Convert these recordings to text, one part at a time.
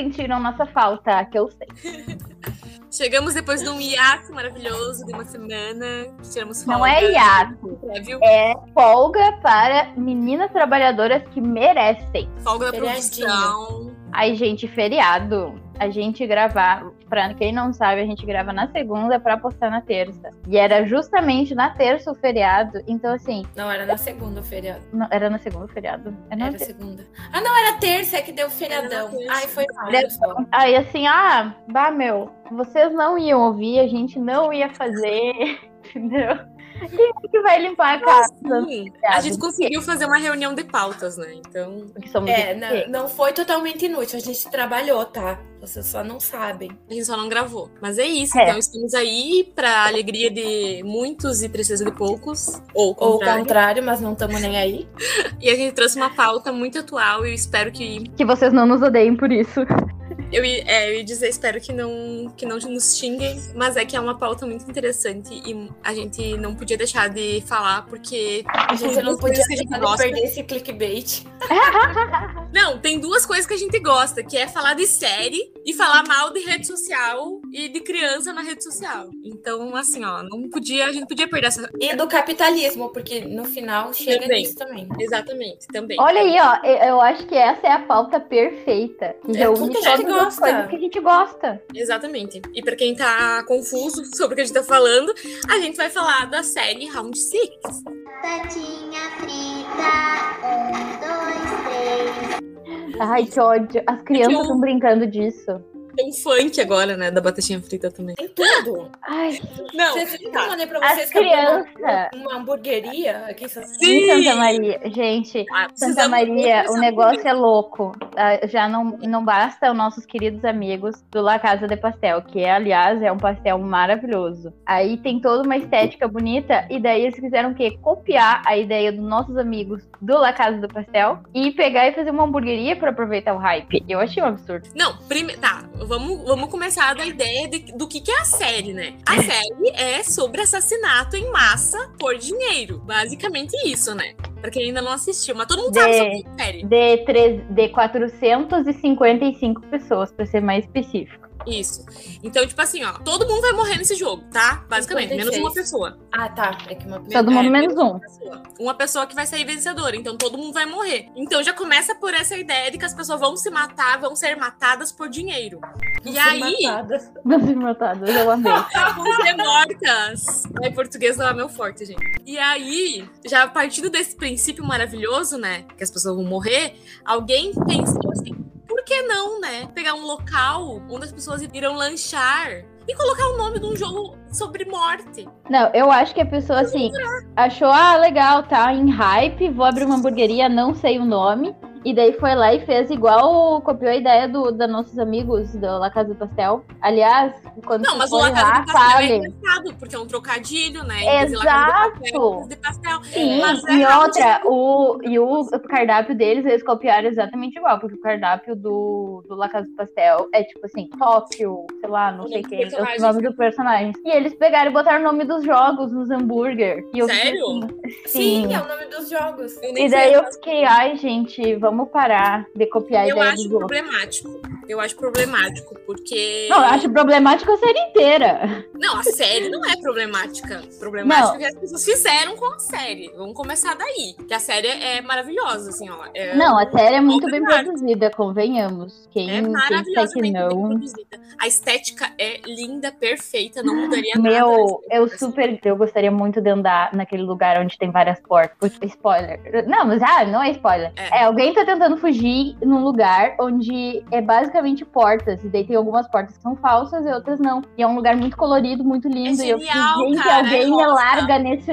Sentiram nossa falta, que eu sei. Chegamos depois de um hiato maravilhoso de uma semana. Tiramos folga. Não é hiato, é folga para meninas trabalhadoras que merecem. Folga da Feriadinho. produção. Ai, gente, feriado. A gente gravar, pra quem não sabe, a gente grava na segunda pra postar na terça. E era justamente na terça o feriado. Então, assim, Não, era na segunda o feriado. não- era na segunda o feriado? Era na Era terça. segunda. Ah, não, era terça, é que deu feriadão. Era. Ai, foi mal. Era- pessoal. Aí assim, ah, bah, meu, vocês não iam ouvir, a gente não ia fazer, entendeu? Quem é que vai limpar a casa? Sim, a gente conseguiu fazer uma reunião de pautas, né? Então, É, não, não foi totalmente inútil. A gente trabalhou, tá? Vocês só não sabem. a gente só não gravou. Mas é isso, É. então estamos aí pra alegria de muitos e tristeza de poucos. Ou o Ou o contrário. contrário, mas não estamos nem aí. E a gente trouxe uma pauta muito atual e eu espero que. Que vocês não nos odeiem por isso. Eu, ia- é, eu ia dizer, espero que não, que não nos xinguem, mas é que é uma pauta muito interessante e a gente não podia deixar de falar, porque. A gente não podia que a gente deixar de gosta. perder esse clickbait. Não, tem duas coisas que a gente gosta, que é falar de série e falar mal de rede social e de criança na rede social. Então, assim, ó, não podia, a gente podia perder essa. E do capitalismo, porque no final chega Também. nisso também. Exatamente, também. Olha aí, ó, eu- acho que essa é a pauta perfeita. Que É reúne tudo que a gente todas as gosta. coisas que a gente gosta. Exatamente. E pra quem tá confuso sobre o que a gente tá falando, a gente vai falar da série Round Six. Batatinha frita, um, dois, três. Ai, que ódio. As crianças estão brincando disso. Tem um funk agora, né, da batatinha frita também. Tem tudo. Ai, Não, Vocês viram que eu mandei pra As vocês que eu uma, uma hamburgueria aqui em Santa em Santa Maria. Gente, Ah, Santa Maria, o negócio é louco. Ah, Já não, não basta os nossos queridos amigos do La Casa de Pastel, que aliás é um pastel maravilhoso. Aí tem toda uma estética bonita, e daí eles fizeram o quê? Copiar a ideia dos nossos amigos do La Casa do Pastel e pegar e fazer uma hamburgueria para aproveitar o hype. Eu achei um absurdo. Não, prime... tá, vamos, vamos começar da ideia de- do que, que é a série, né? A série é sobre assassinato em massa por dinheiro. Basicamente isso, né? Pra quem ainda não assistiu, mas todo mundo sabe De- sobre a série. De, três, de 455 pessoas, para ser mais específico. Isso. Então, tipo assim, ó, todo mundo vai morrer nesse jogo, tá? Basicamente, menos 56. uma pessoa. Ah, tá. É que uma pessoa. Todo mundo É, menos um. uma pessoa. Uma pessoa que vai sair vencedora, então todo mundo vai morrer. Então já começa por essa ideia de que as pessoas vão se matar, vão ser matadas por dinheiro. E aí, Matadas. Vamos ser matados, eu amei. vão ser mortas. Ai, português não é meu forte, gente. E aí, já partindo desse princípio maravilhoso, né, que as pessoas vão morrer, alguém pensou assim, que não, né, pegar um local onde as pessoas irão lanchar e colocar o nome de um jogo sobre morte. Não, eu acho que a pessoa, assim, achou, ah, legal, tá em hype, vou abrir uma hamburgueria, não sei o nome. E daí foi lá e fez igual, copiou a ideia do, da nossos amigos do La Casa do Pastel. Aliás, quando Não, vocês mas o La Casa lá, do Pastel é engraçado, porque é um trocadilho, né? É Exato. De pastel. Sim, é e outra, o, e o cardápio deles, eles copiaram exatamente igual, porque o cardápio do, do La Casa do Pastel é tipo assim, Tóquio, sei lá, não O sei nome do quem, os personagem. nomes do personagem. E eles pegaram e botaram o nome dos jogos nos hambúrguer. E Sério? assim, Sim, Sim. é o nome dos jogos. E daí eu fiquei, ai, gente, vamos parar de copiar Eu ideia acho dos outros. problemático. Eu acho problemático, porque. Não, eu acho problemático a série inteira. Não, a série não é problemática. Problemática é o que as pessoas fizeram com a série. Vamos começar daí. Que a série é maravilhosa, assim, ó. É, Não, a série é muito bem produzida, convenhamos. Quem, é quem disser que bem não. produzida. A estética é linda, perfeita, não mudaria nada. Meu, eu Assim, super. Eu gostaria muito de andar naquele lugar onde tem várias portas. Spoiler. Não, mas ah, não é spoiler. É. É. alguém tá tentando fugir num lugar onde é basicamente portas. E daí tem algumas portas que são falsas e outras não. E é um lugar muito colorido, muito lindo. É e eu fiquei, genial, gente, cara, alguém é me rosa. larga nesse.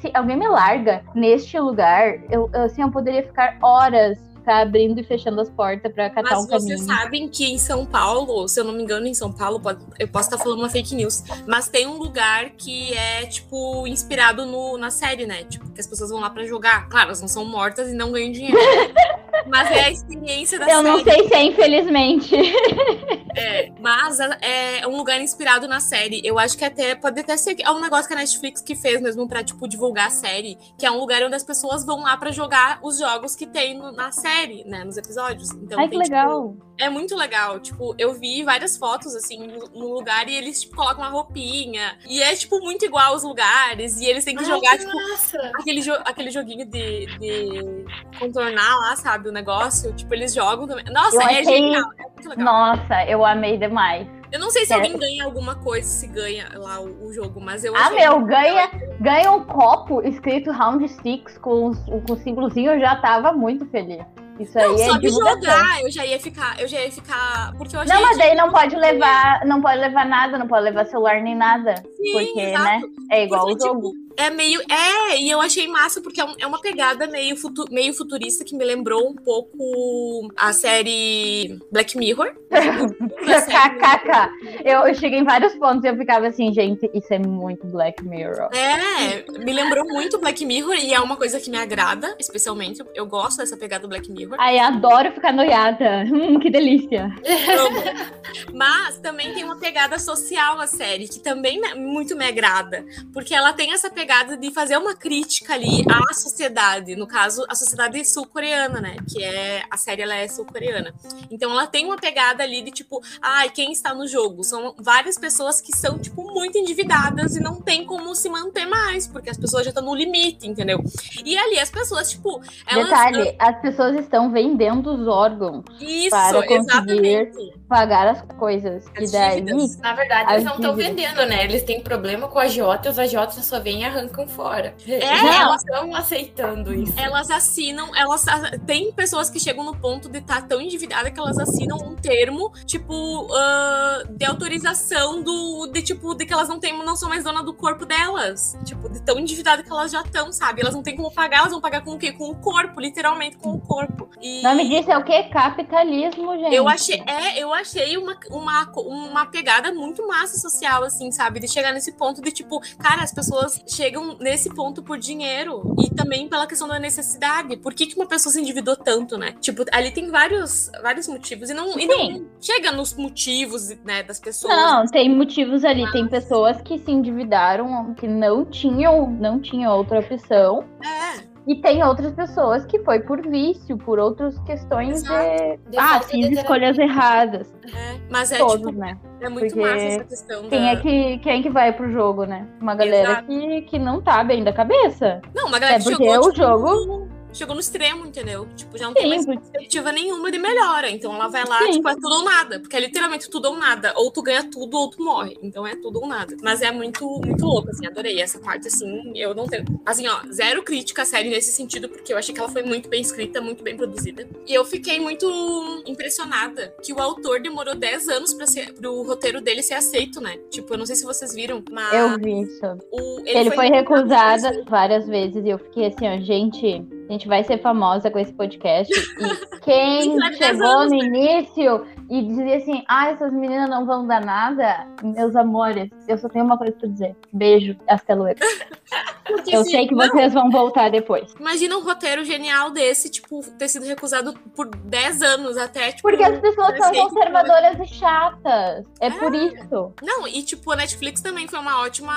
Se alguém me larga neste lugar, eu, eu, assim, eu poderia ficar horas ficar abrindo e fechando as portas pra catar Mas um vocês caminho. sabem que em São Paulo, se eu não me engano, em São Paulo, eu posso estar falando uma fake news, mas tem um lugar que é, tipo, inspirado no, na série, né? Tipo, que as pessoas vão lá pra jogar. Claro, elas não são mortas e não ganham dinheiro. mas é a experiência da Eu série. não sei se é, infelizmente. É, mas é, é um lugar inspirado na série. Eu acho que até pode até ser é um negócio que a Netflix que fez mesmo pra, tipo, divulgar a série, que é um lugar onde as pessoas vão lá pra jogar os jogos que tem no- na série, né, nos episódios. Então, Ai, que tem, tipo, legal. É muito legal. Tipo, eu vi várias fotos, assim, no, lugar e eles, tipo, colocam uma roupinha. E é, tipo, muito igual aos lugares. E eles têm que Ai, jogar, que tipo, massa. aquele, jo- aquele joguinho de, de contornar lá, sabe? O negócio. Tipo, eles jogam também. Nossa, Eu é achei- genial. É muito legal. Nossa, eu amei demais. Eu não sei se É. alguém ganha alguma coisa, se ganha lá o, o jogo, mas eu Ah, meu, ganha, legal. ganha um copo escrito Round Six com, os- com o símbolozinho, eu já tava muito feliz. Isso Não, aí é só de jogar, eu já ia ficar, eu já ia ficar, porque eu Não, mas daí não pode levar, não pode levar nada, não pode levar celular nem nada. Sim, porque, exato. né? É igual Porque, o jogo. tipo, é meio. É, e eu achei massa, porque é, um- é uma pegada meio, futu- meio futurista que me lembrou um pouco a série Black Mirror. KKK. Eu, eu cheguei em vários pontos e eu ficava assim, gente, isso é muito Black Mirror. É, me lembrou muito Black Mirror e é uma coisa que me agrada, especialmente. Eu, gosto dessa pegada Black Mirror. Ai, adoro ficar noiada. Hum, que delícia. Mas também tem uma pegada social a série, que também muito me agrada. Porque ela tem essa pegada de fazer uma crítica ali à sociedade. No caso, a sociedade sul-coreana, né? Que é. A série ela é sul-coreana. Então ela tem uma pegada ali de tipo, ai, quem está no jogo? São várias pessoas que são, tipo, muito endividadas e não tem como se manter mais, porque as pessoas já estão no limite, entendeu? E ali as pessoas, tipo, elas. Detalhe, as pessoas estão vendendo os órgãos, Isso, para conseguir exatamente. Pagar as coisas. As e daí, dívidas. Na verdade, As eles não estão vendendo, né? Eles têm problema com a Jota, os agiotas só vêm e arrancam fora. É, Eles elas- estão aceitando isso. elas assinam, elas tem pessoas que chegam no ponto de estar tão endividada que elas assinam um termo, tipo, ah, de autorização do de tipo de que elas não têm, não são mais dona do corpo delas, tipo, de tão endividada que elas já estão, sabe? Elas não têm como pagar, elas vão pagar com o quê? Com o corpo, literalmente com o corpo. E o nome disso é o quê? Capitalismo, gente. eu achei, é, eu achei uma, uma, uma pegada muito massa social, assim, sabe? De chegar nesse ponto de, tipo, cara, as pessoas chegam nesse ponto por dinheiro e também pela questão da necessidade. Por que, que uma pessoa se endividou tanto, né? Tipo, ali tem vários, vários motivos e não, e não chega nos motivos, né, das pessoas. Não, tem motivos ali. Tem pessoas que se endividaram, que não tinham, não tinham outra opção. É, E tem outras pessoas que foi por vício, por outras questões Exato. de. De Ah, falta fiz de escolhas erradas. é. Mas é, Todos, tipo, né? é muito porque massa essa questão Quem da... é que, quem é que vai pro jogo, né? Uma galera Exato. que, que não tá bem da cabeça. Não, uma galera É que porque chegou, o tipo, jogo- Chegou no extremo, entendeu? Tipo, já não tem mais perspectiva nenhuma de melhora. Então ela vai lá, Sim. tipo, é tudo ou nada. Porque é literalmente tudo ou nada. Ou tu ganha tudo ou tu morre. Então é tudo ou nada. Mas é muito, muito louco, assim. Adorei essa parte, assim. Eu não tenho. Assim, ó, zero crítica à série nesse sentido, porque eu achei que ela foi muito bem escrita, muito bem produzida. E eu fiquei muito impressionada que o autor demorou 10 anos pra ser, pro roteiro dele ser aceito, né? Tipo, eu não sei se vocês viram, mas. Eu vi isso. O, Ele, foi recusado recusada várias vezes e eu fiquei assim, ó, gente, a gente vai ser famosa com esse podcast. E quem dez chegou no início e dizia assim, ah, essas meninas não vão dar nada, meus amores, eu só tenho uma coisa pra dizer. Beijo, hasta luego. Porque, Eu sei que não, vocês vão voltar depois. Imagina um roteiro genial desse, tipo, ter sido recusado por 10 anos até, tipo. Porque as pessoas são conservadoras e chatas. É por É. isso. Não, e tipo, a Netflix também foi uma ótima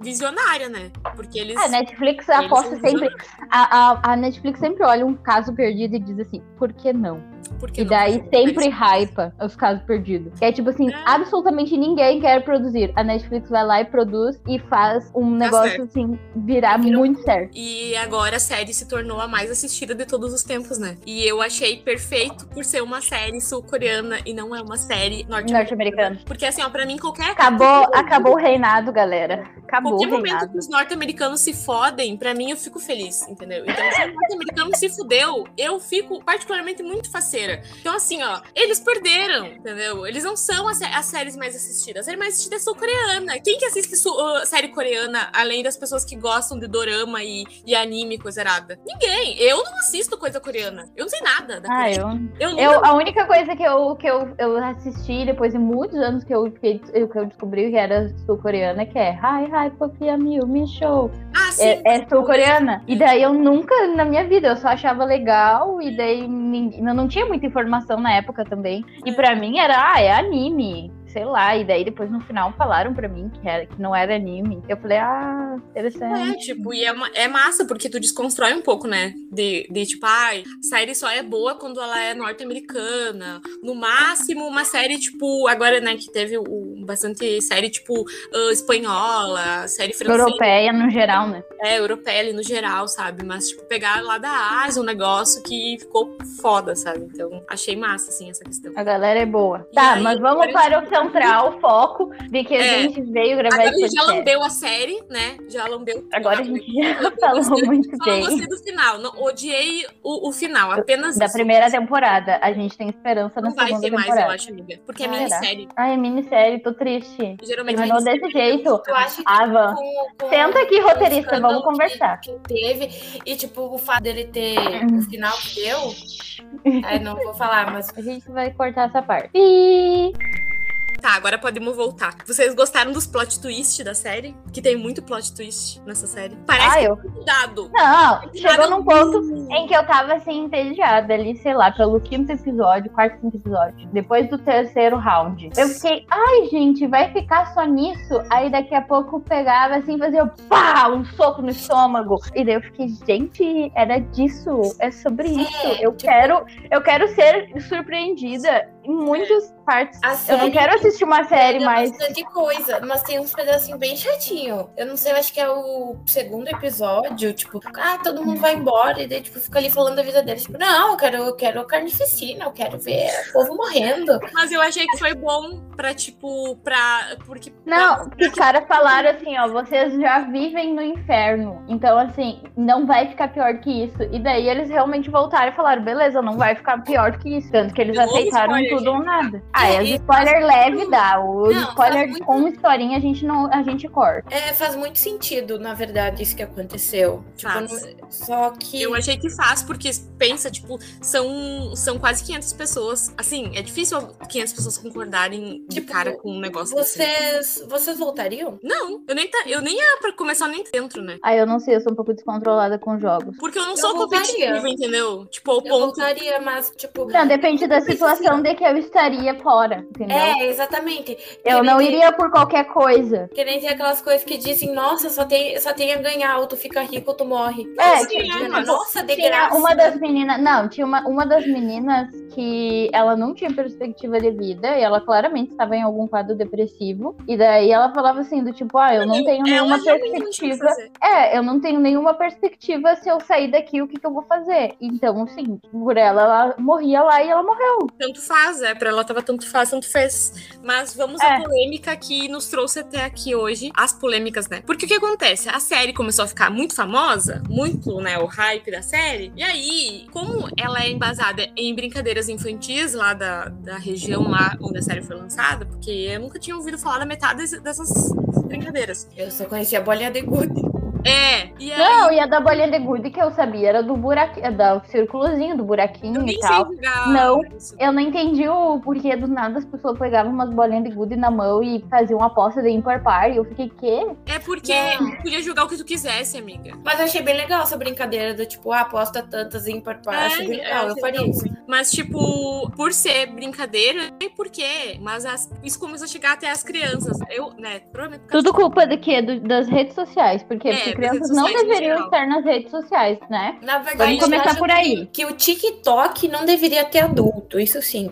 visionária, né? Porque eles. A Netflix eles aposta sempre. A, a, a Netflix sempre olha um caso perdido e diz assim, por que não? Porque E daí sempre hypa os casos perdidos. Que é tipo assim, É. absolutamente ninguém quer produzir. A Netflix vai lá e produz e faz um negócio certo. assim, virar Virou- muito certo. E agora a série se tornou a mais assistida de todos os tempos, né? E eu achei perfeito por ser uma série sul-coreana e não é uma série norte-americana. Norte-americano. Porque assim, ó, pra mim qualquer. Acabou, acabou o reinado, galera. Acabou Qualquer momento que os norte-americanos se fodem, pra mim eu fico feliz, entendeu? Então, se o norte-americano se fudeu, eu fico particularmente muito faceira. Então, assim, ó, eles perderam, entendeu? Eles não são as, as séries mais assistidas. A série mais assistida é sul-coreana. Quem que assiste su- uh, série coreana, além das pessoas que gostam de dorama e, e anime, coisa errada? Ninguém. Eu não assisto coisa coreana. Eu não sei nada da Ah, eu, eu, nunca eu, a única coisa que eu, que eu, eu assisti depois de muitos anos que eu, que, eu que eu descobri que era sul-coreana, que é Hi Hypopia Mil, Me Show. Ah, sim. É, é sul-coreana. E daí eu nunca, na minha vida, eu só achava legal. E daí ninguém- eu não tinha muita informação na época também. E pra mim era, ah, é anime. Sei lá. E daí depois no final falaram pra mim que, era, que não era anime. Eu falei, ah, É, interessante. tipo, e é, é massa, porque tu desconstrói um pouco, né? De, de tipo, ai, a série só é boa quando ela é norte-americana. No máximo, uma série, tipo, agora, né, que teve o, bastante série, tipo, ah, espanhola, série francesa. Europeia no geral, né? É, europeia ali no geral, sabe? Mas, tipo, pegar lá da Ásia um negócio que ficou foda, sabe? Então, achei massa, assim, essa questão. A galera é boa. E Tá, aí, mas vamos para o central, foco de que a É. gente veio gravar Agora a esse gente já podcast. lambeu a série, né? Já lambeu. Agora a gente já falou gostei- muito Só não bem. gostei do final. Não, odiei o, o final, apenas Da isso. primeira temporada. A gente tem esperança na Não vai segunda ter mais, temporada. eu acho, amiga. Porque é Será? minissérie. Ai, é minissérie, tô triste. Geralmente Terminou minissérie desse jeito. Eu acho que Ava, com, com senta aqui, o roteirista, escândalo vamos conversar. Que, que teve, e tipo, o fato dele ter Hum. o final que deu, aí não vou falar, mas A gente vai cortar essa parte. Tá, agora podemos voltar. Vocês gostaram dos plot twist da série? Que tem muito plot twist nessa série. Parece Ah, que eu. é mudado. Não, chegou Nada num ponto em que eu tava assim, entediada ali, sei lá, pelo quinto episódio, quarto, quinto episódio. Depois do terceiro round. Eu fiquei, ai, gente, vai ficar só nisso? Aí daqui a pouco pegava assim, fazia pá, um soco no estômago. E daí eu fiquei, gente, era disso, é sobre isso. Eu tipo- quero, eu quero ser surpreendida em muitas partes. a Eu série. não quero assistir uma série mais. bastante coisa, mas tem uns pedacinhos bem chatinho. Eu não sei, eu acho que é o segundo episódio, tipo, ah, todo mundo vai embora, e daí, tipo, fica ali falando da vida deles. Tipo, não, eu quero, eu quero carnificina, eu quero ver o povo morrendo. Mas eu achei que foi bom pra, tipo, pra. Porque. Não, que os caras falaram assim, ó, vocês já vivem no inferno. Então, assim, não vai ficar pior que isso. E daí eles realmente voltaram e falaram, beleza, não vai ficar pior que isso. Tanto que eles novo aceitaram spoiler, tudo ou nada. Ah, é, os E- spoiler leve dá. O Não, spoiler muito- com historinha a gente não a gente corta. É, faz muito sentido, na verdade, isso que aconteceu. Tipo, não- só que. Eu achei que faz, porque pensa, tipo, são, são quase 500 pessoas. Assim, é difícil 500 pessoas concordarem de Tipo, cara com um negócio. Vocês, vocês voltariam? Não, eu nem, tá, eu nem ia pra começar nem dentro, né? Ah, eu não sei, eu sou um pouco descontrolada com jogos. Porque eu não Eu sou voltaria. competitiva, entendeu? Tipo, ao Eu ponto. voltaria, mas, tipo. Não, depende da assim, situação de que eu estaria fora, entendeu? É, exatamente. eu Que não nem- iria por qualquer coisa. Que nem tem aquelas coisas que dizem, nossa, só tem, só tem a ganhar, ou tu fica rico ou tu morre. É, é, mas- nossa, de Tinha graça. uma das meninas. Não, tinha uma, uma das meninas que ela não tinha perspectiva de vida e ela claramente estava em algum quadro depressivo. E daí ela falava assim: do tipo, ah, eu não tenho nenhuma tinha o que perspectiva. É, eu não tenho nenhuma perspectiva se eu sair daqui, o que, que eu vou fazer? Então, assim, por ela, ela morria lá e ela morreu. Tanto faz, é. Pra ela tava tanto faz, tanto fez. Mas vamos É. à polêmica que nos trouxe até aqui hoje. As polêmicas, né? Porque o que acontece? A série começou a ficar muito famosa, muito, né? O hype da série. E aí, como ela é embasada em brincadeiras infantis lá da, da região lá onde a série foi lançada, porque eu nunca tinha ouvido falar da metade dessas brincadeiras. Eu só conhecia a bolinha de gude. É, e aí. Não, e a da bolinha de gude que eu sabia era do buraquinho, do círculozinho, do buraquinho eu e tal. Não. isso. Eu não entendi o porquê do nada as pessoas pegavam umas bolinhas de gude na mão e faziam uma aposta de ímpar par. E eu fiquei, quê? É porque Não. tu podia jogar o que tu quisesse, amiga. Mas eu achei bem legal essa brincadeira do tipo, ah, aposta tantas em par par. achei bem legal, eu faria isso. Mas, tipo, por ser brincadeira, não sei por quê. Mas as- isso começou a chegar até as crianças. Eu, né, provavelmente. Tudo culpa de quê? Do- das redes sociais. É, Porque das crianças não deveriam estar nas redes sociais, né? Na verdade, Vamos começar por que- aí. Que, o TikTok não deveria ter adulto, isso sim.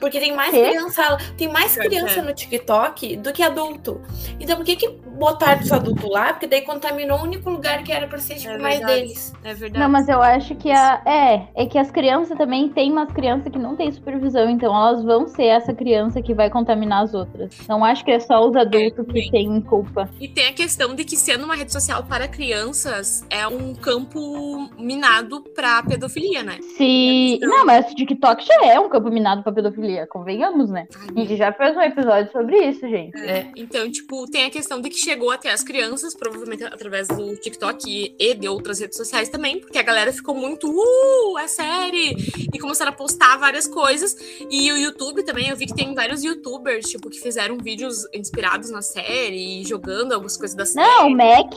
Porque tem mais Quê? criança, tem mais criança é. no TikTok do que adulto. Então por que que botaram os adultos lá? Porque daí contaminou o único lugar que era pra ser tipo É mais deles. É verdade. Não, mas eu acho que a. É, é que as crianças também tem umas crianças que não têm supervisão, então elas vão ser essa criança que vai contaminar as outras. Não acho que é só os adultos que sim. têm culpa. E tem a questão de que sendo uma rede social para crianças é um campo minado pra pedofilia, né? Se. Então- Não, mas o TikTok já é um campo minado pra pedofilia. Pedofilia, convenhamos, né? A gente já fez um episódio sobre isso, gente. É. Então, tipo, tem a questão de que chegou até as crianças, provavelmente através do TikTok e de outras redes sociais também, porque a galera ficou muito, uh, é série! E começaram a postar várias coisas. E o YouTube também, eu vi que tem vários youtubers, tipo, que fizeram vídeos inspirados na série, e jogando algumas coisas da série. Não, o Mac,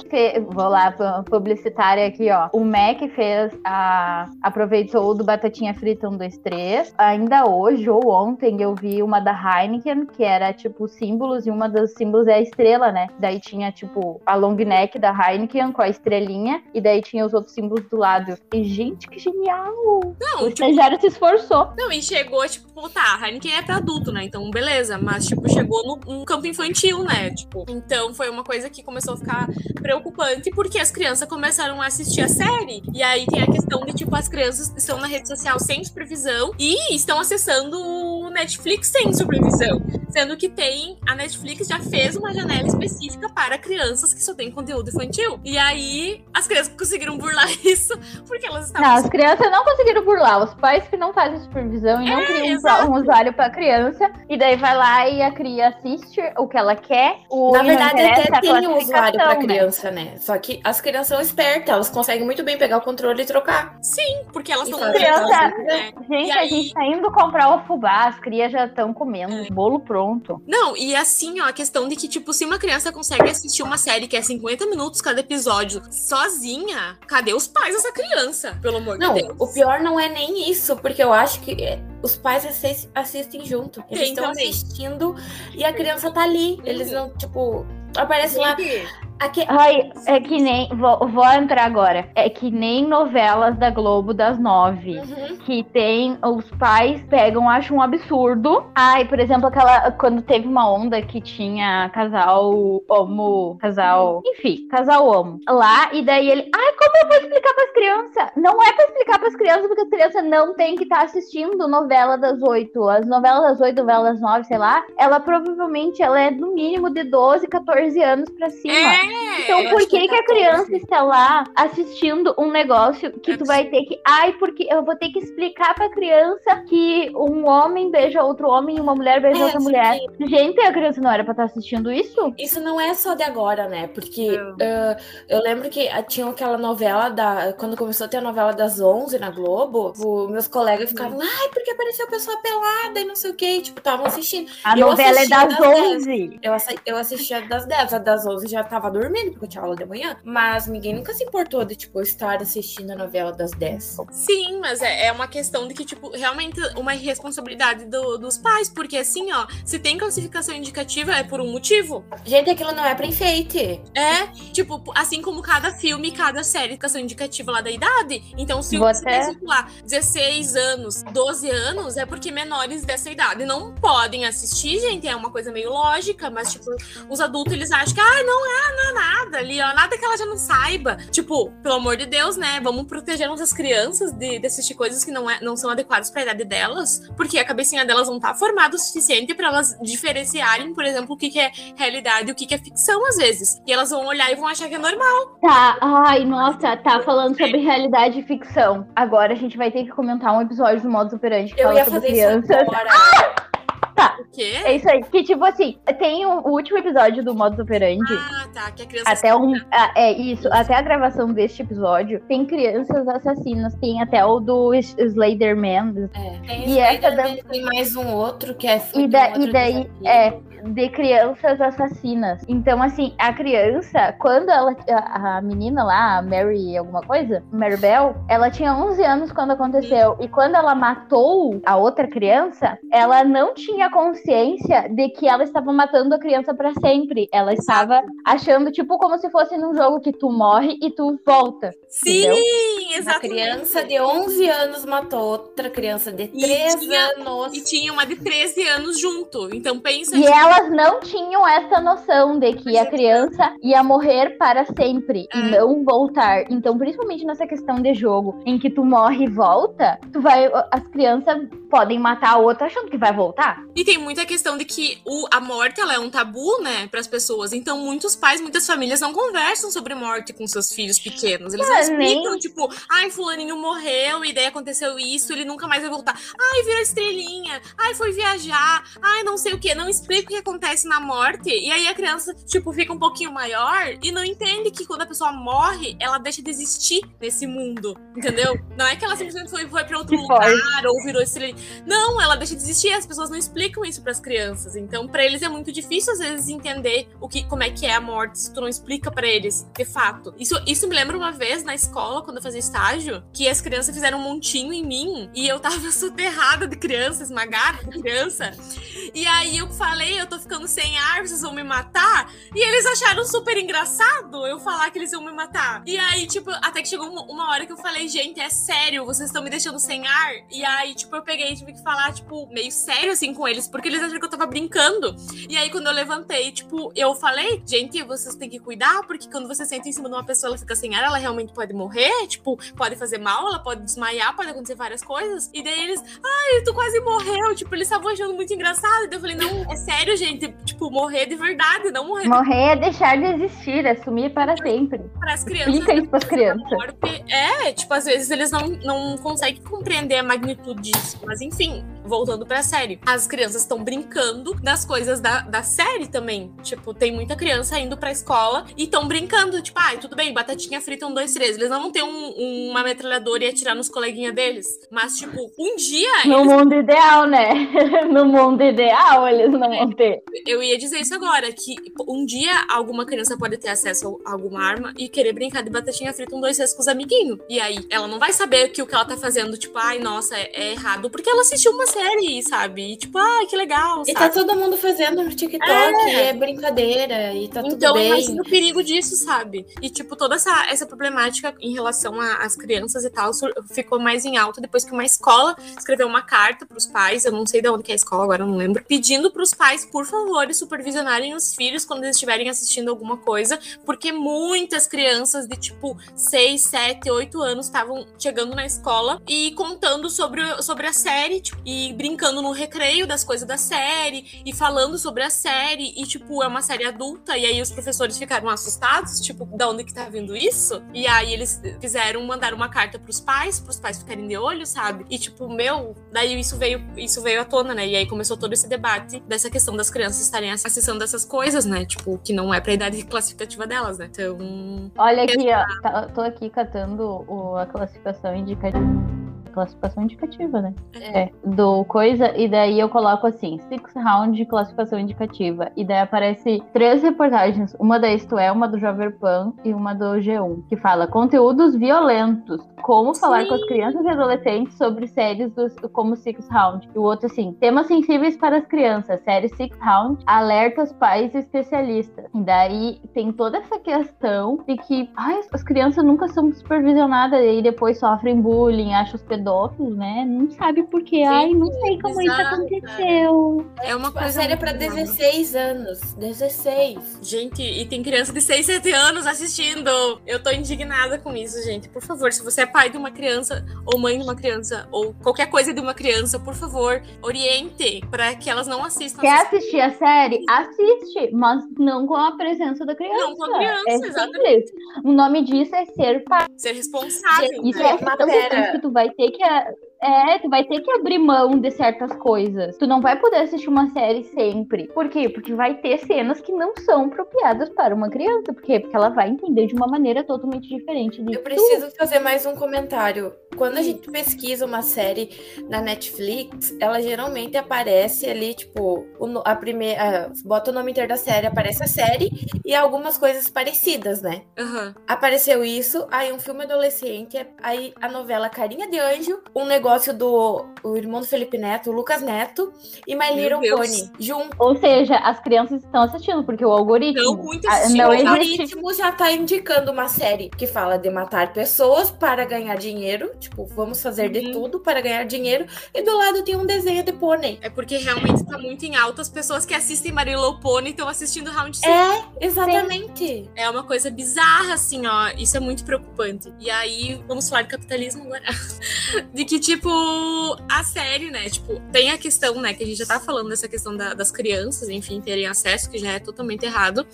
vou lá, pu- publicitária aqui, ó. O Mac fez a. aproveitou do Batatinha Frita 1, 2, 3. Ainda hoje, ou ontem, eu vi uma da Heineken, que era tipo símbolos, e uma dos símbolos é a estrela, né? Daí tinha, tipo, a long neck da Heineken com a estrelinha, e daí tinha os outros símbolos do lado. E, gente, que genial! Não, O tipo, estagiário se esforçou. Não, e chegou, tipo, tá, a Heineken é pra adulto, né? Então, beleza. Mas, tipo, chegou no, num campo infantil, né? Tipo, então foi uma coisa que começou a ficar preocupante porque as crianças começaram a assistir a série. E aí tem a questão de, tipo, as crianças estão na rede social sem supervisão e estão acessando o Netflix sem supervisão. Sendo que tem, a Netflix já fez uma janela específica para crianças que só tem conteúdo infantil. E aí as crianças conseguiram burlar isso porque elas estavam Não, as crianças não conseguiram burlar. Os pais que não fazem supervisão e não É, criam um, exato. um usuário pra criança. E daí vai lá e a cria assiste o que ela quer. O, Na não verdade, até tem o usuário pra classificação, né? criança, né? Só que as crianças são espertas, elas conseguem muito bem pegar o controle e trocar. Sim, porque elas estão criança- elas né? Gente, E a aí- gente tá indo comprar o fubá, as crias já estão comendo É. o bolo pronto. Não, e assim, ó, a questão de que, tipo, se uma criança consegue assistir uma série que é 50 minutos cada episódio sozinha, cadê os pais dessa criança? Pelo amor Não, de Deus. o pior não é nem isso, porque eu acho que é, os pais assis- assistem junto. Eles Tem estão também. assistindo e a criança tá ali. Eles Uhum. não, tipo, aparece lá. Aqui, Ai, é que nem. Vou, vou entrar agora. É que nem novelas da Globo das nove. Uhum. que tem os pais pegam, acham um absurdo. Ai, por exemplo, aquela quando teve uma onda que tinha casal homo, casal, enfim, casal homo lá e daí ele, ai, como eu vou explicar para as crianças? Não é para explicar para as crianças porque as crianças não têm que estar assistindo novela das oito, as novelas das oito, novelas das nove, sei lá. Ela provavelmente ela é no mínimo de 12, 14 anos para cima. É, Então, eu por que que, é que a 14. criança está lá assistindo um negócio que É tu vai ter que. Ai, porque eu vou ter que explicar pra criança que um homem beija outro homem e uma mulher beija É, outra mulher. Gente, a criança não era pra estar assistindo isso? Isso não é só de agora, né? Porque ah, eu lembro que ah, tinha aquela novela da. Quando começou a ter a novela das 11 na Globo, o- meus colegas ficavam, ai, porque apareceu pessoa pelada e não sei o que, tipo, estavam assistindo. A Eu novela é das das dez. 11. Eu, assi- eu assistia das 10, a das 11 já tava dormindo, porque eu tinha aula de manhã. Mas ninguém nunca se importou de, tipo, estar assistindo a novela das 10. Sim, mas é, é uma questão de que, tipo, realmente uma irresponsabilidade do- dos pais, porque assim, ó, se tem classificação indicativa é por um motivo. Gente, aquilo não é pra enfeite. É, tipo, assim como cada filme, cada série, classificação indicativa lá da idade. Então, se Vou o lá 16 anos, 12 anos, é porque menores dessa idade não podem assistir, gente. É uma coisa meio lógica, mas, tipo, os adultos eles acham que, ah, não é, não é nada ali, ó, nada que ela já não saiba. Tipo, pelo amor de Deus, né? Vamos proteger nossas crianças de, de assistir coisas que não, é, não são adequadas pra idade delas, porque a cabecinha delas não tá formada o suficiente pra elas diferenciarem, por exemplo, o que, que é realidade e o que, que é ficção, às vezes. E elas vão olhar e vão achar que é normal. Tá, ai, nossa, tá falando sobre realidade e ficção. Agora a gente vai ter que comentar um episódio do Modus Operandi que Eu fala ia sobre fazer crianças. isso agora. O quê? É isso aí. Que tipo assim, tem o, último episódio do Modus Operandi. Ah, tá. Que a criança. Até um. ah, É isso, até a gravação deste episódio, tem crianças assassinas. Tem até o do Slenderman. É. Tem, E essa Spider-Man, tem mais um outro que é E, da, um e daí, desafio. é, de crianças assassinas. Então, assim, a criança, quando ela. A, a menina lá, a Mary, alguma coisa, Mary Bell, ela tinha 11 anos quando aconteceu. E quando ela matou a outra criança, ela não tinha consciência de que ela estava matando a criança pra sempre. Ela estava achando, tipo, como se fosse num jogo que tu morre e tu volta. Sim, Uma exatamente. criança de 11 anos matou outra criança de E 3 tinha- anos. E tinha uma de 13 anos junto. Então pensa. E tipo, elas não tinham essa noção de que a criança ia morrer para sempre É. e não voltar. Então, principalmente nessa questão de jogo, em que tu morre e volta, tu vai. As crianças podem matar a outra achando que vai voltar. E tem muita questão de que o, a morte ela é um tabu, né, para as pessoas. Então muitos pais, muitas famílias não conversam sobre morte com seus filhos pequenos. Eles não explicam, nem- tipo, ai, fulaninho morreu e daí aconteceu isso, ele nunca mais vai voltar. Ai, virou estrelinha. Ai, foi viajar. Ai, não sei o que. Não explica o que acontece na morte. E aí a criança, tipo, fica um pouquinho maior e não entende que quando a pessoa morre, ela deixa de existir nesse mundo. Entendeu? Não é que ela simplesmente foi, foi pra outro Que lugar forte. ou virou estrelinha. Não, ela deixa de existir. As pessoas não explicam isso pras crianças. Então, pra eles é muito difícil, às vezes, entender o que, como é que é a morte se tu não explica pra eles, de fato. Isso, isso me lembra uma vez na escola, quando eu fazia estágio, que as crianças fizeram um montinho em mim e eu tava soterrada de criança, esmagada de criança. E aí eu falei, eu tô ficando sem ar, vocês vão me matar? E eles acharam super engraçado eu falar que eles iam me matar. E aí, tipo, até que chegou uma, hora que eu falei, gente, é sério, vocês estão me deixando sem ar? E aí, tipo, eu peguei e tive que falar, tipo, meio sério assim com eles, porque eles acharam que eu tava brincando. E aí, quando eu levantei, tipo, eu falei, gente, vocês têm que cuidar, porque quando você senta em cima de uma pessoa, ela fica sem ar, ela realmente pode morrer, tipo, pode fazer mal, ela pode desmaiar, pode acontecer várias coisas. E daí eles, ai, tu quase morreu, tipo, eles estavam achando muito engraçado. E daí eu falei, não, é sério, gente, tipo, morrer de verdade, não morrer Morrer é deixar de existir, é sumir para sempre. para as crianças. Explica isso pras crianças. morte. É, tipo, às vezes eles não, não conseguem compreender a magnitude disso. Mas enfim, voltando pra série. As crianças estão brincando das coisas da, da série também. Tipo, tem muita criança indo pra escola e estão brincando. Tipo, ai, tudo bem, batatinha frita, um, dois, três. Eles não vão ter um- uma metralhadora e atirar nos coleguinhas deles. Mas, tipo, um dia No eles mundo ideal, né? No mundo ideal, eles não vão ter. Eu ia dizer isso agora, que um dia alguma criança pode ter acesso a alguma arma e querer brincar de batatinha frita um, dois, três com os amiguinhos. E aí, ela não vai saber que o que ela tá fazendo, tipo, ai, nossa, é, é errado, porque ela assistiu uma série, sabe? E tipo, ai, que legal, E tá sabe? todo mundo fazendo no TikTok, É. é, brincadeira, e tá Então, tudo bem. imagina o perigo disso, sabe? E, tipo, toda essa, essa problemática em relação às crianças e tal ficou mais em alta depois que uma escola escreveu uma carta pros pais, eu não sei de onde que é a escola, agora não lembro, pedindo pros pais, por favor, supervisionarem os filhos quando eles estiverem assistindo alguma coisa, porque muitas crianças de, tipo, 6, 7, 8 anos estavam chegando na escola e contando sobre, sobre a série, tipo, e brincando no recreio das coisas da série, e falando sobre a série, e, tipo, é uma série adulta, e aí os professores ficaram assustados, tipo, da onde que tá vindo isso? E aí eles fizeram, mandaram uma carta pros pais, pros pais ficarem de olho, sabe? E, tipo, meu, daí isso veio, isso veio à tona, né? E aí começou todo esse debate dessa questão das crianças estarem acessando essas coisas, né? Tipo, que não é pra idade classificativa delas, né? Então, Olha aqui, ó. tá- tô aqui catando o- a classificação indicativa. Classificação indicativa, né? É. Do coisa, e daí eu coloco assim: Six Round de classificação indicativa. E daí aparece três reportagens: uma da Isto É, uma do Jovem Pan e uma do G1, que fala conteúdos violentos. Como falar Sim. com as crianças e adolescentes sobre séries dos, como Six Round. E o outro assim: temas sensíveis para as crianças. Série Six Round alerta os pais e especialistas. E daí tem toda essa questão de que ai, as crianças nunca são supervisionadas e aí depois sofrem bullying, acham os pedófilos, né? Não sabe por quê. Ai, não sei como isso bizarro, aconteceu. é uma a coisa. é muito bizarra. 16 anos. 16. Gente, e tem criança de 6, 7 anos assistindo. Eu tô indignada com isso, gente. Por favor, se você é pai de uma criança, ou mãe de uma criança, ou qualquer coisa de uma criança, por favor, oriente pra que elas não assistam. Quer assistir a série? Assiste, mas não com a presença da criança. Não com a criança, é exatamente. simples. O nome disso é ser pai. Ser responsável. Isso né? é pera. difícil que tu vai ter que. É, tu vai ter que abrir mão de certas coisas. Tu não vai poder assistir uma série sempre. Por quê? Porque vai ter cenas que não são apropriadas para uma criança. Por quê? Porque ela vai entender de uma maneira totalmente diferente de Eu tu. preciso fazer mais um comentário. Quando a gente pesquisa uma série na Netflix, ela geralmente aparece ali, tipo, a primeira. Bota o nome inteiro da série, aparece a série e algumas coisas parecidas, né? Aham. Apareceu isso, aí um filme adolescente, aí a novela Carinha de Anjo, um negócio do o irmão do Felipe Neto, o Lucas Neto, e My Meu Little Deus. Pony. Junto. Ou seja, as crianças estão assistindo, porque o algoritmo. Não muito assistindo. não o algoritmo já tá indicando uma série que fala de matar pessoas para ganhar dinheiro. Tipo, vamos fazer de Uhum. tudo para ganhar dinheiro. E do lado tem um desenho de pônei. É porque realmente tá muito em alta. As pessoas que assistem Marilou Pony estão assistindo Round 6. É, exatamente. É uma coisa bizarra, assim, ó. Isso é muito preocupante. E aí, vamos falar de capitalismo agora. de que, tipo, a série, né? Tipo, tem a questão, né? Que a gente já tá falando dessa questão da- das crianças, enfim, terem acesso, que já é totalmente errado.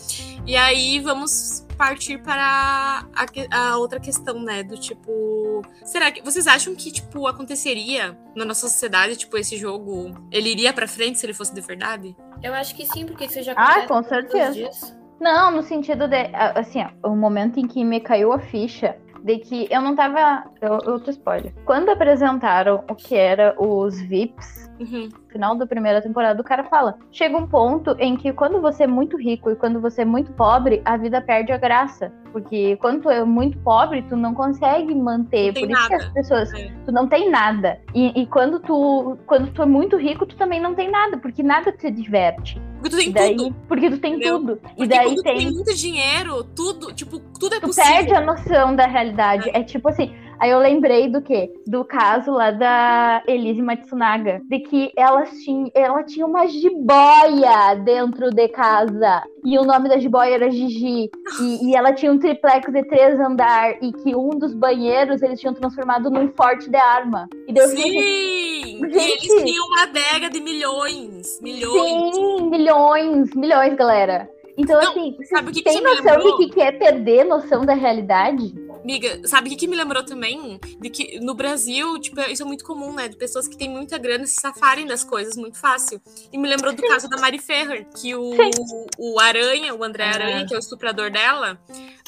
E aí, vamos partir para a, a outra questão, né? Do tipo. Será que. Vocês acham que, tipo, aconteceria na nossa sociedade, tipo, esse jogo? Ele iria pra frente se ele fosse de verdade? Eu acho que sim, porque isso já Ah, acontece com todos os certeza. dias. Não, no sentido de. Assim, ó, o momento em que me caiu a ficha de que eu não tava. eu- Outro spoiler. Quando apresentaram o que era os VIPs, Uhum. no final da primeira temporada, o cara fala: chega um ponto em que quando você é muito rico e quando você é muito pobre, a vida perde a graça. Porque quando tu é muito pobre, tu não consegue manter. Não Por isso que nada. as pessoas. É. Tu não tem nada. E, e quando, tu, quando tu é muito rico, tu também não tem nada, porque nada te diverte. Porque tu tem daí, tudo. Porque tu tem Entendeu? tudo. Porque e daí tem. tem muito dinheiro, tudo, tipo, tudo é tu possível. perde a noção da realidade. É tipo assim. Aí eu lembrei do quê? Do caso lá da Elise Matsunaga. De que ela tinha, ela tinha uma jiboia dentro de casa. E o nome da jiboia era Gigi. E, e ela tinha um triplex de três andar. E que um dos banheiros eles tinham transformado num forte de arma. E daí eu fiquei assim, Sim! E Gente. eles tinham uma adega de milhões. Milhões. Sim, milhões, milhões, galera. Então, Não, assim, sabe o que que tem me noção lembrou? de que que é perder noção da realidade? Amiga, sabe o que, que me lembrou também? De que no Brasil, tipo, isso é muito comum, né? De pessoas que têm muita grana se safarem das coisas muito fácil. E me lembrou do caso da Mari Ferrer, que o, o Aranha, o André. Aranha, que é o estuprador dela,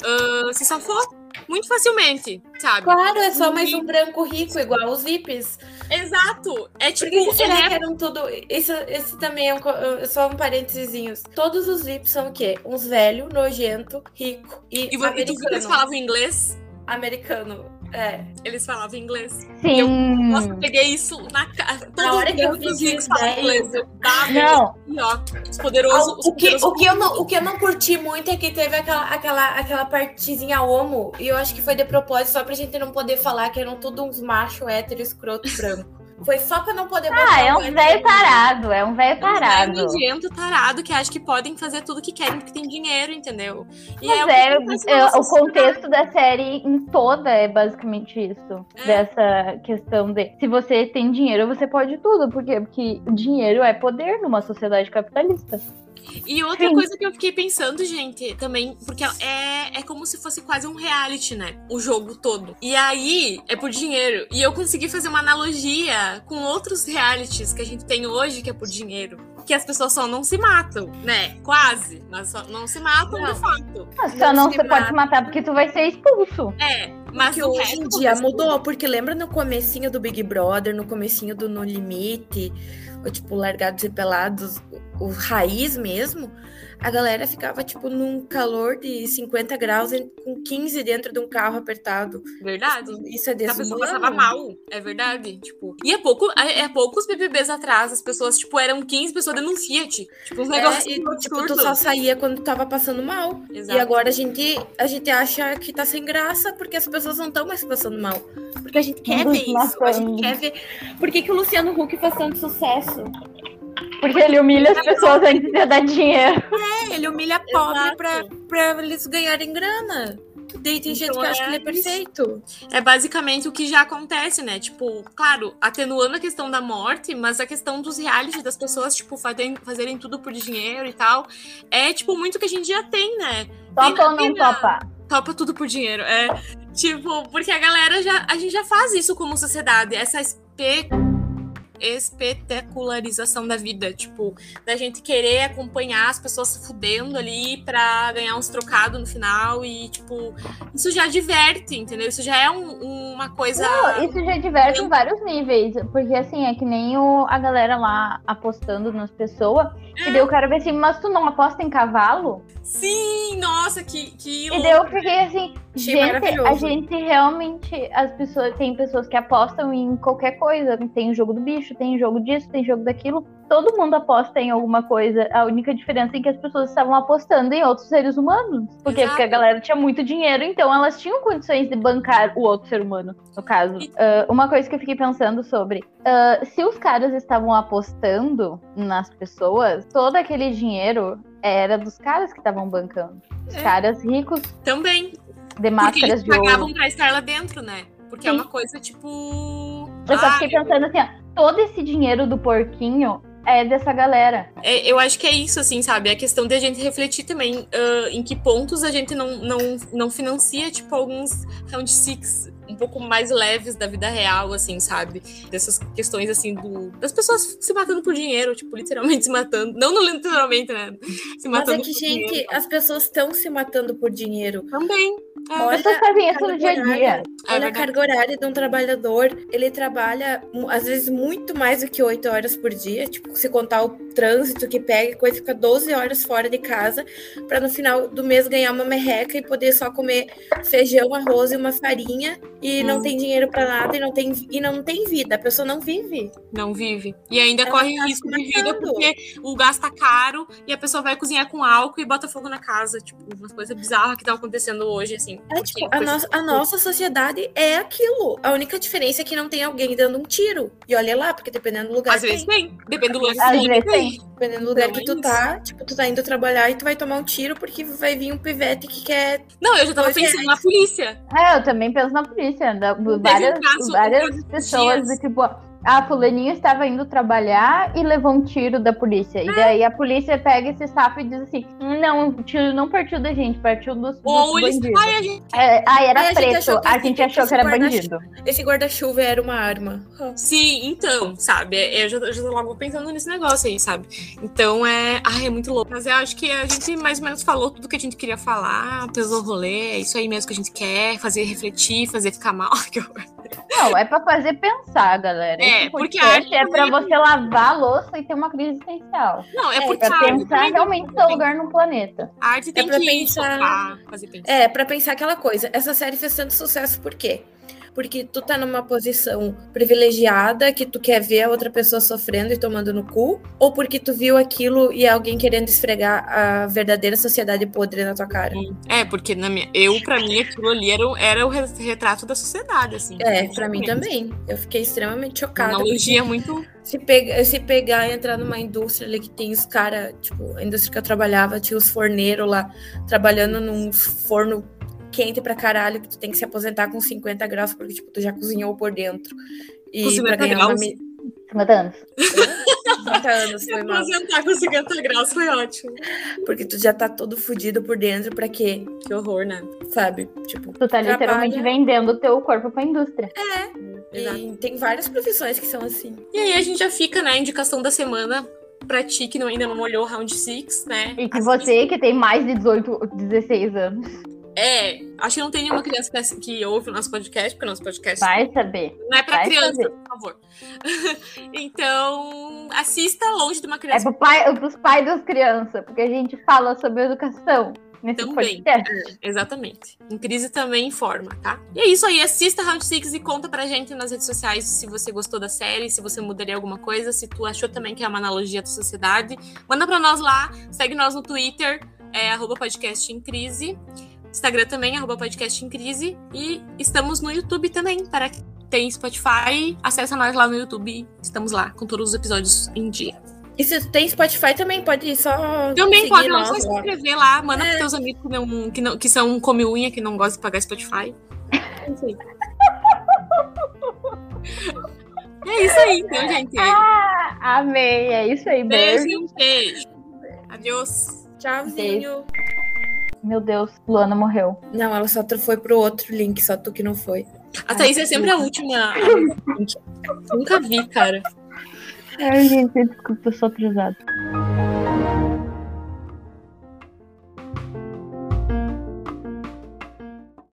ah, se safou muito facilmente, sabe? Claro, é só mais um branco rico, igual os VIPs. Exato! É Por tipo, que, que será ele que é eram tudo. Isso, esse também é um, uh, só um parênteses. Todos os VIPs são o quê? Uns velho, nojento, rico e, E, vo- e tu viu que eles americano. falavam inglês? Americano. É. Eles falavam inglês. Sim. Nossa, eu peguei isso na cara. Todo hora que eu falam velho- inglês. Eu dava Não, e ó, os poderosos. os o, que, poderosos o, que eu não, o que eu não curti muito é que teve aquela, aquela, aquela partezinha homo, e eu acho que foi de propósito, só pra gente não poder falar que eram todos uns macho hétero escroto branco. Foi só pra não poder ah, é o um hétero velho tarado, é um velho Um tarado. velho nojento, tarado, que acha que podem fazer tudo que querem porque tem dinheiro, entendeu? E Mas o é, acontece na é, o contexto da série em toda é basicamente isso. É. Dessa questão de se você tem dinheiro, você pode tudo. Por quê? Porque o dinheiro é poder numa sociedade capitalista. E outra Sim. coisa que eu fiquei pensando, gente, também, porque é, é como se fosse quase um reality, né? O jogo todo. E aí é por dinheiro. E eu consegui fazer uma analogia com outros realities que a gente tem hoje, que é por dinheiro. Que as pessoas só não se matam, né? Quase. Mas só não se matam Não. de fato. Ah, Só Não não se você pode se matar porque tu vai ser expulso. É, mas Porque hoje em dia mudou, porque lembra no comecinho do Big Brother, no comecinho do No Limite, ou tipo, Largados e Pelados, o, raiz mesmo, a galera ficava, tipo, num calor de 50 graus com 15 dentro de um carro apertado. Verdade. Isso é A pessoa desumano. passava mal, é verdade. Tipo, e é pouco, é, é poucos BBBs atrás, as pessoas, tipo, eram 15 pessoas dentro de um Fiat. Tipo, um É, negócio e, tipo, tu só saía quando tava passando mal. Exato. E agora a gente, a gente acha que tá sem graça porque as pessoas não estão mais passando mal. Porque a gente quer ver isso. A gente quer ver. Por que, que o Luciano Huck faz tanto sucesso? Porque ele humilha as pessoas antes de dar dinheiro. É, ele humilha pobre pra, pra eles ganharem grana. Daí tem gente Então que acha que ele é é perfeito. É basicamente o que já acontece, né? Tipo, claro, atenuando a questão da morte, mas a questão dos reality das pessoas, tipo, fazerem, fazerem tudo por dinheiro e tal. É, tipo, muito que a gente já tem, né? Topa ou não Tem na- topa? Topa tudo por dinheiro. É, tipo, porque a galera já. A gente já faz isso como sociedade. Essa espe espetacularização da vida, tipo, da gente querer acompanhar as pessoas se fudendo ali pra ganhar uns trocados no final e, tipo, isso já diverte, entendeu? Isso já é um- uma coisa. Não, isso já diverte em vários níveis. Porque assim, é que nem o, a galera lá apostando nas pessoas. E daí o cara vê assim, mas tu não aposta em cavalo? Sim, nossa, que. que E daí eu fiquei assim, Achei gente, a gente realmente. As pessoas. Tem pessoas que apostam em qualquer coisa. Tem o jogo do bicho, tem jogo disso, tem jogo daquilo. Todo mundo aposta em alguma coisa. A única diferença é que as pessoas estavam apostando em outros seres humanos. Por quê? Porque a galera tinha muito dinheiro, então elas tinham condições de bancar o outro ser humano, no caso. Ah, uma coisa que eu fiquei pensando sobre. ah, se os caras estavam apostando nas pessoas, todo aquele dinheiro era dos caras que estavam bancando. Os É. caras ricos Também. de Porque máscaras eles de ouro. pagavam pra estar lá dentro, né? Porque é Sim. uma coisa, tipo. Eu só ah, fiquei pensando assim, ó, todo esse dinheiro do porquinho é dessa galera. É, eu acho que é isso, assim, sabe? É a questão de a gente refletir também ah, em que pontos a gente não, não, não financia, tipo, alguns round six um pouco mais leves da vida real, assim, sabe? Dessas questões, assim, do, das pessoas se matando por dinheiro, tipo, literalmente se matando. Não no literalmente, né? Se Mas matando é que, por gente, dinheiro. as pessoas estão se matando por dinheiro. Também. É, As Olha pessoas fazem isso no dia a dia. É Olha a verdade. carga horária de um trabalhador. Ele trabalha, às vezes, muito mais do que oito horas por dia. Tipo, se contar o trânsito que pega, coisa fica 12 horas fora de casa, para no final do mês ganhar uma merreca e poder só comer feijão, arroz e uma farinha. E não Hum. tem dinheiro para nada e não tem, e não tem vida. A pessoa não vive. Não vive. E ainda Ela corre tá risco de vida porque o gás tá caro e a pessoa vai cozinhar com álcool e bota fogo na casa. Tipo, umas coisas bizarras que estão acontecendo hoje, assim. É tipo, a, coisa- nossa, a nossa sociedade é aquilo. A única diferença é que não tem alguém dando um tiro. E olha lá, porque dependendo do lugar Às vezes tem. tem. Depende do lugar que Às tem, vezes tem. Dependendo do lugar que tu tá, tipo, tu tá indo trabalhar e tu vai tomar um tiro porque vai vir um pivete que quer. Não, eu já tava pensando reais. na polícia. É, eu também penso na polícia. Da, Teve um várias caso, várias pessoas do tipo, ah, fulaninho estava indo trabalhar e levou um tiro da polícia. E daí a polícia pega esse sapo e diz assim: não, o tiro não partiu da gente, partiu dos, dos Ou eles. Ai, a gente. É, ah, era Ai, a gente preto. achou que a gente achou que era guarda-chuva- bandido. Esse guarda-chuva era uma arma. Sim, então, sabe? Eu já, eu já tô logo pensando nesse negócio aí, sabe? Então é. Ai, é muito louco. Mas eu acho que a gente mais ou menos falou tudo que a gente queria falar, pesou o rolê, é isso aí mesmo que a gente quer, fazer refletir, fazer ficar mal. Que horror. Não, é pra fazer pensar, galera. É, Esse porque a é pra arte você lavar a louça e ter uma crise existencial. Não, é, É, porque Pra a arte pensar realmente tem- seu lugar no planeta. A arte tem pra que pensar- fazer pensar. É, pra pensar aquela coisa. Essa série fez tanto sucesso por quê? Porque tu tá numa posição privilegiada que tu quer ver a outra pessoa sofrendo e tomando no cu, ou porque tu viu aquilo e é alguém querendo esfregar a verdadeira sociedade podre na tua cara. É, porque na minha, eu, pra mim, aquilo ali era, o- era o re- retrato da sociedade, assim. É, pra mim também. Eu fiquei extremamente Uma chocada. analogia muito. Se, pega, se pegar e entrar numa indústria ali que tem os caras, tipo, a indústria que eu trabalhava, tinha os forneiros lá, trabalhando num forno quente pra caralho, que tu tem que se aposentar com 50 graus, porque, tipo, tu já cozinhou por dentro. E Com pra 50 ganhar uma... graus? mi- 50 anos. 50 anos, Se foi mal. aposentar com 50 graus foi ótimo. Porque tu já tá todo fudido por dentro, pra quê? Que horror, né? Sabe? Tipo, Tu tá literalmente Trabalha. vendendo o teu corpo pra indústria. Exato. e tem várias profissões que são assim. E aí a gente já fica, né? Indicação da semana pra ti que não- ainda não olhou Round 6, né? E que Assista. você, que tem mais de 18, 16 anos, É, acho que não tem nenhuma criança que, assi- que ouve o nosso podcast, porque o nosso podcast vai saber. não é pra criança, saber. por favor. então, assista longe de uma É criança. pro pai, pros pais das crianças, porque a gente fala sobre educação nesse Também. podcast. Exatamente. Em crise também informa, tá? E é isso aí. Assista Round Six e conta pra gente nas redes sociais se você gostou da série, se você mudaria alguma coisa, se tu achou também que é uma analogia da sociedade. Manda pra nós lá, segue nós no Twitter, é arroba podcast em crise. Instagram também, arroba podcast em crise. E estamos no YouTube também, para quem tem Spotify, acessa nós lá no YouTube. Estamos lá com todos os episódios em dia. E se tu tem Spotify também, pode só Também pode não nós só se inscrever lá, manda É. pros teus amigos que, não, que, não, que são come unha, que não gostam de pagar Spotify. É isso aí. É isso aí, então, gente. Ah, amei. É isso aí, beijo. Beijo, beijo. Adeus. Tchauzinho. Meu Deus, Luana morreu. Não, ela só foi pro outro link, só tu que não foi. A Thaís é sempre a última. Nunca vi, cara. Ai, gente, desculpa, eu sou atrasada.